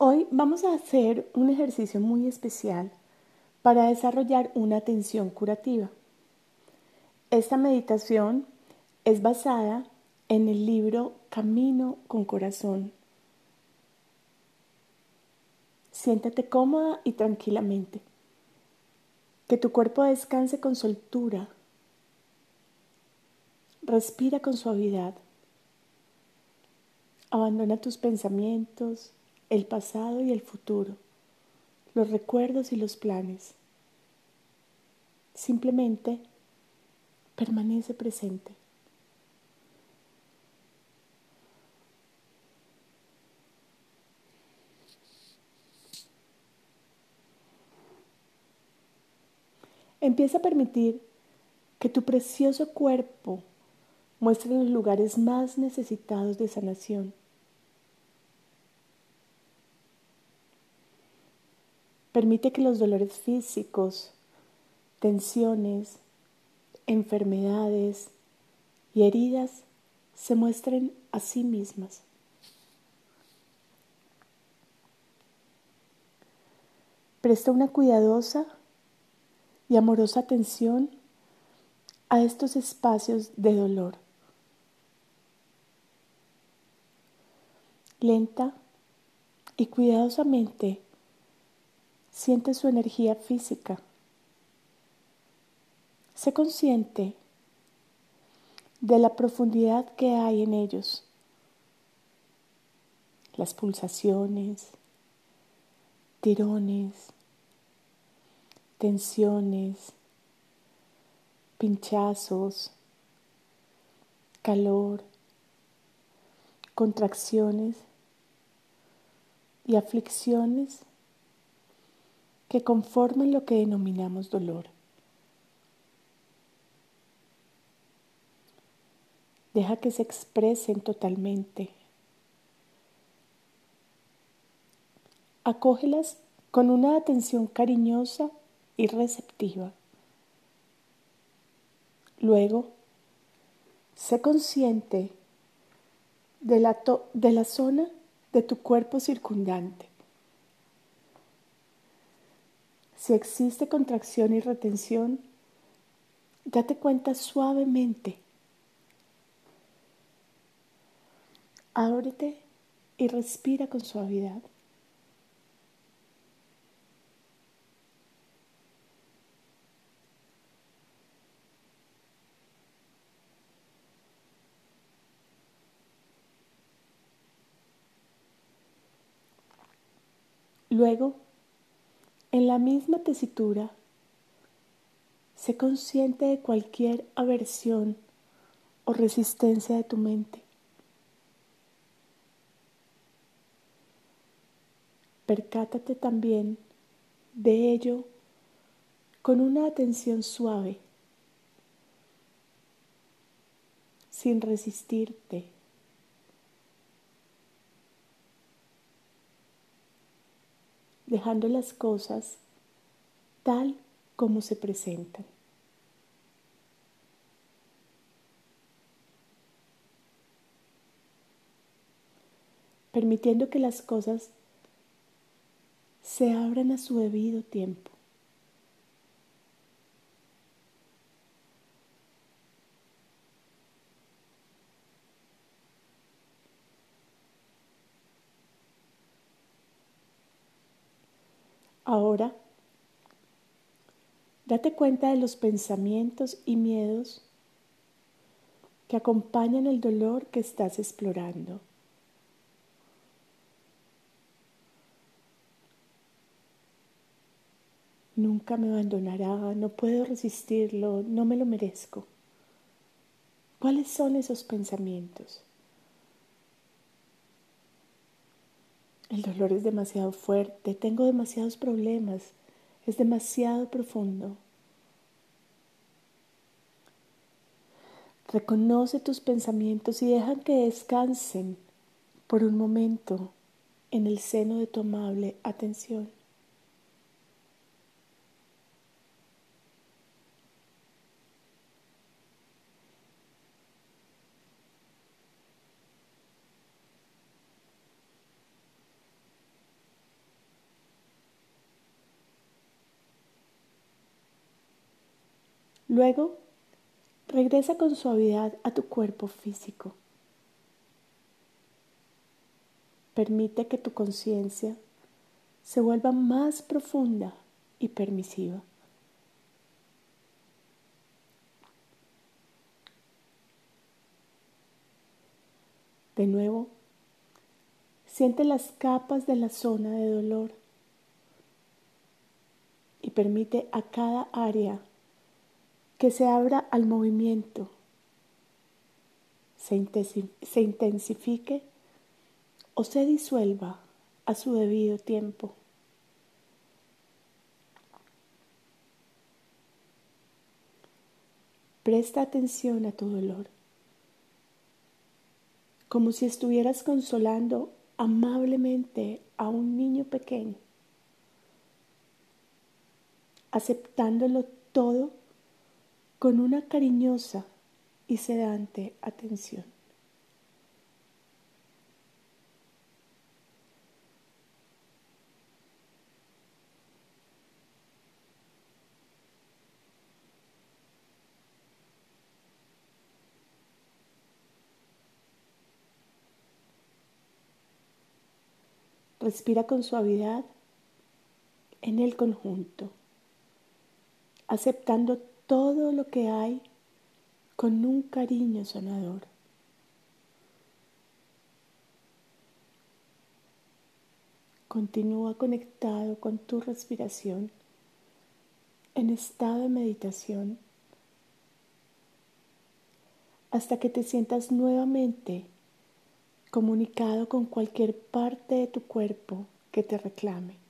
Hoy vamos a hacer un ejercicio muy especial para desarrollar una atención curativa. Esta meditación es basada en el libro Camino con Corazón. Siéntate cómoda y tranquilamente. Que tu cuerpo descanse con soltura. Respira con suavidad. Abandona tus pensamientos, el pasado y el futuro, los recuerdos y los planes. Simplemente permanece presente. Empieza a permitir que tu precioso cuerpo muestre los lugares más necesitados de sanación. Permite que los dolores físicos, tensiones, enfermedades y heridas se muestren a sí mismas. Presta una cuidadosa y amorosa atención a estos espacios de dolor. Lenta y cuidadosamente siente su energía física. Sé consciente de la profundidad que hay en ellos, las pulsaciones, tirones, tensiones, pinchazos, calor, contracciones y aflicciones que conforman lo que denominamos dolor. Deja que se expresen totalmente. Acógelas con una atención cariñosa y receptiva. Luego, sé consciente de la, de la zona de tu cuerpo circundante. Si existe contracción y retención, date cuenta suavemente. Ábrete y respira con suavidad. Luego, en la misma tesitura, sé consciente de cualquier aversión o resistencia de tu mente. Percátate también de ello con una atención suave, sin resistirte dejando las cosas tal como se presentan. Permitiendo que las cosas se abran a su debido tiempo. Ahora, date cuenta de los pensamientos y miedos que acompañan el dolor que estás explorando. Nunca me abandonará, no puedo resistirlo, no me lo merezco. ¿Cuáles son esos pensamientos? El dolor es demasiado fuerte, tengo demasiados problemas, es demasiado profundo. Reconoce tus pensamientos y deja que descansen por un momento en el seno de tu amable atención. Luego, regresa con suavidad a tu cuerpo físico. Permite que tu conciencia se vuelva más profunda y permisiva. De nuevo, siente las capas de la zona de dolor y permite a cada área que se abra al movimiento, se, intensifique o se disuelva a su debido tiempo. Presta atención a tu dolor, como si estuvieras consolando amablemente a un niño pequeño, aceptándolo todo con una cariñosa y sedante atención. Respira con suavidad en el conjunto, aceptando todo lo que hay con un cariño sanador. Continúa conectado con tu respiración en estado de meditación hasta que te sientas nuevamente comunicado con cualquier parte de tu cuerpo que te reclame.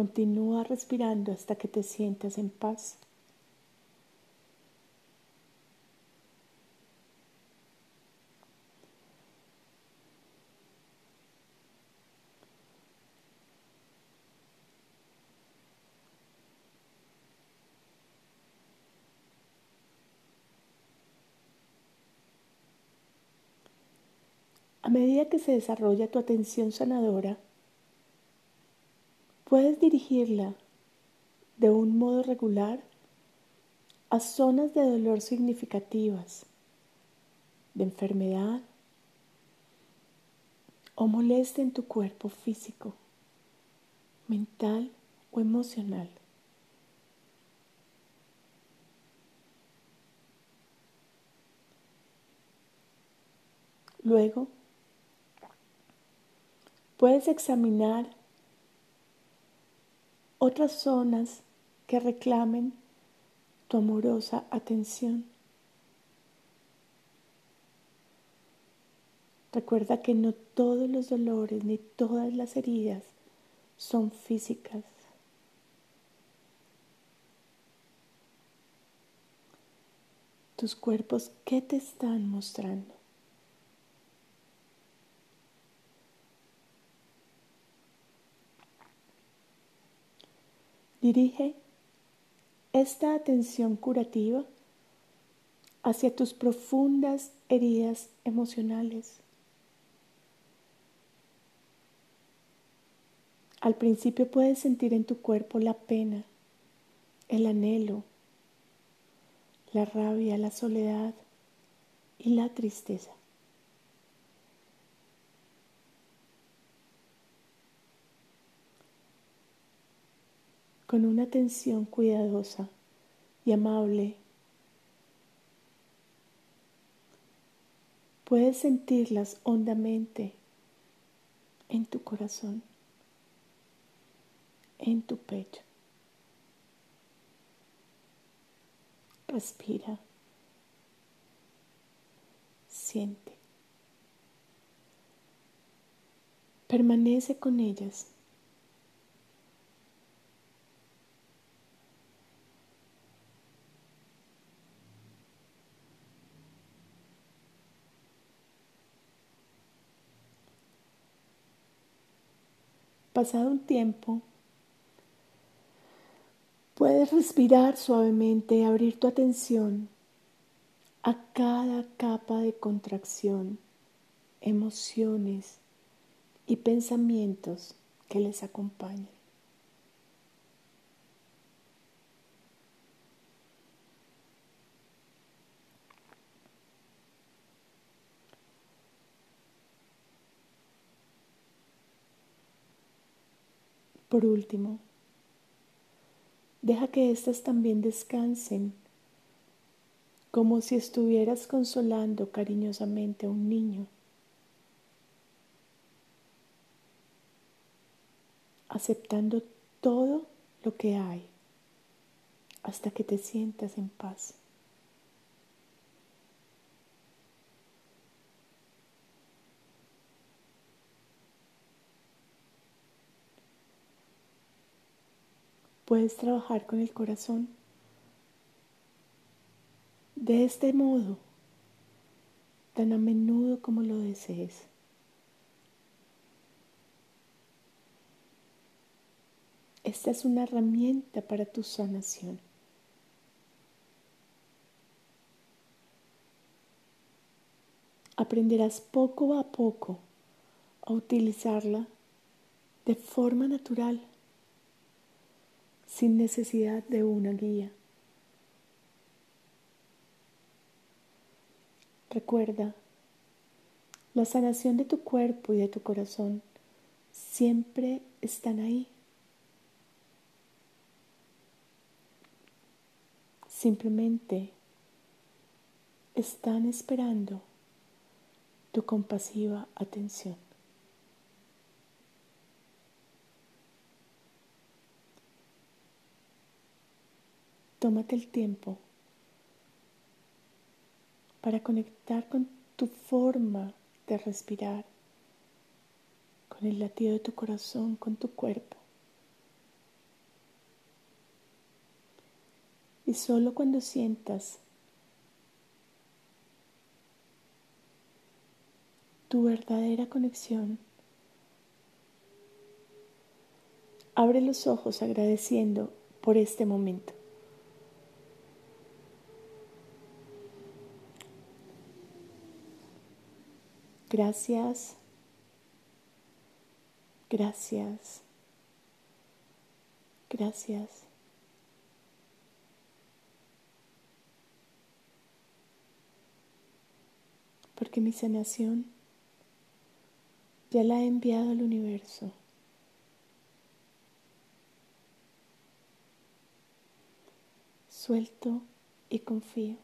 Continúa respirando hasta que te sientas en paz. A medida que se desarrolla tu atención sanadora, puedes dirigirla de un modo regular a zonas de dolor significativas, de enfermedad o molestia en tu cuerpo físico, mental o emocional. Luego, Puedes examinar otras zonas que reclamen tu amorosa atención. Recuerda que no todos los dolores ni todas las heridas son físicas. Tus cuerpos, ¿qué te están mostrando? Dirige esta atención curativa hacia tus profundas heridas emocionales. Al principio puedes sentir en tu cuerpo la pena, el anhelo, la rabia, la soledad y la tristeza. Con una atención cuidadosa y amable. Puedes sentirlas hondamente en tu corazón, en tu pecho. Respira. Siente. Permanece con ellas pasado un tiempo, puedes respirar suavemente y abrir tu atención a cada capa de contracción, emociones y pensamientos que les acompañan. Por último, deja que éstas también descansen como si estuvieras consolando cariñosamente a un niño. aceptando todo lo que hay hasta que te sientas en paz. Puedes trabajar con el corazón de este modo, tan a menudo como lo desees. Esta es una herramienta para tu sanación. Aprenderás poco a poco a utilizarla de forma natural, sin necesidad de una guía. Recuerda, la sanación de tu cuerpo y de tu corazón siempre están ahí. Simplemente están esperando tu compasiva atención. Tómate el tiempo para conectar con tu forma de respirar, con el latido de tu corazón, con tu cuerpo. Y solo cuando sientas tu verdadera conexión, abre los ojos agradeciendo por este momento. Gracias, gracias, gracias. Porque mi sanación ya la he enviado al universo. Suelto y confío.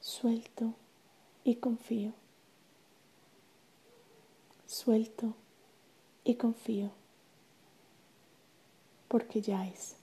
Suelto y confío. Suelto y confío. Porque ya es.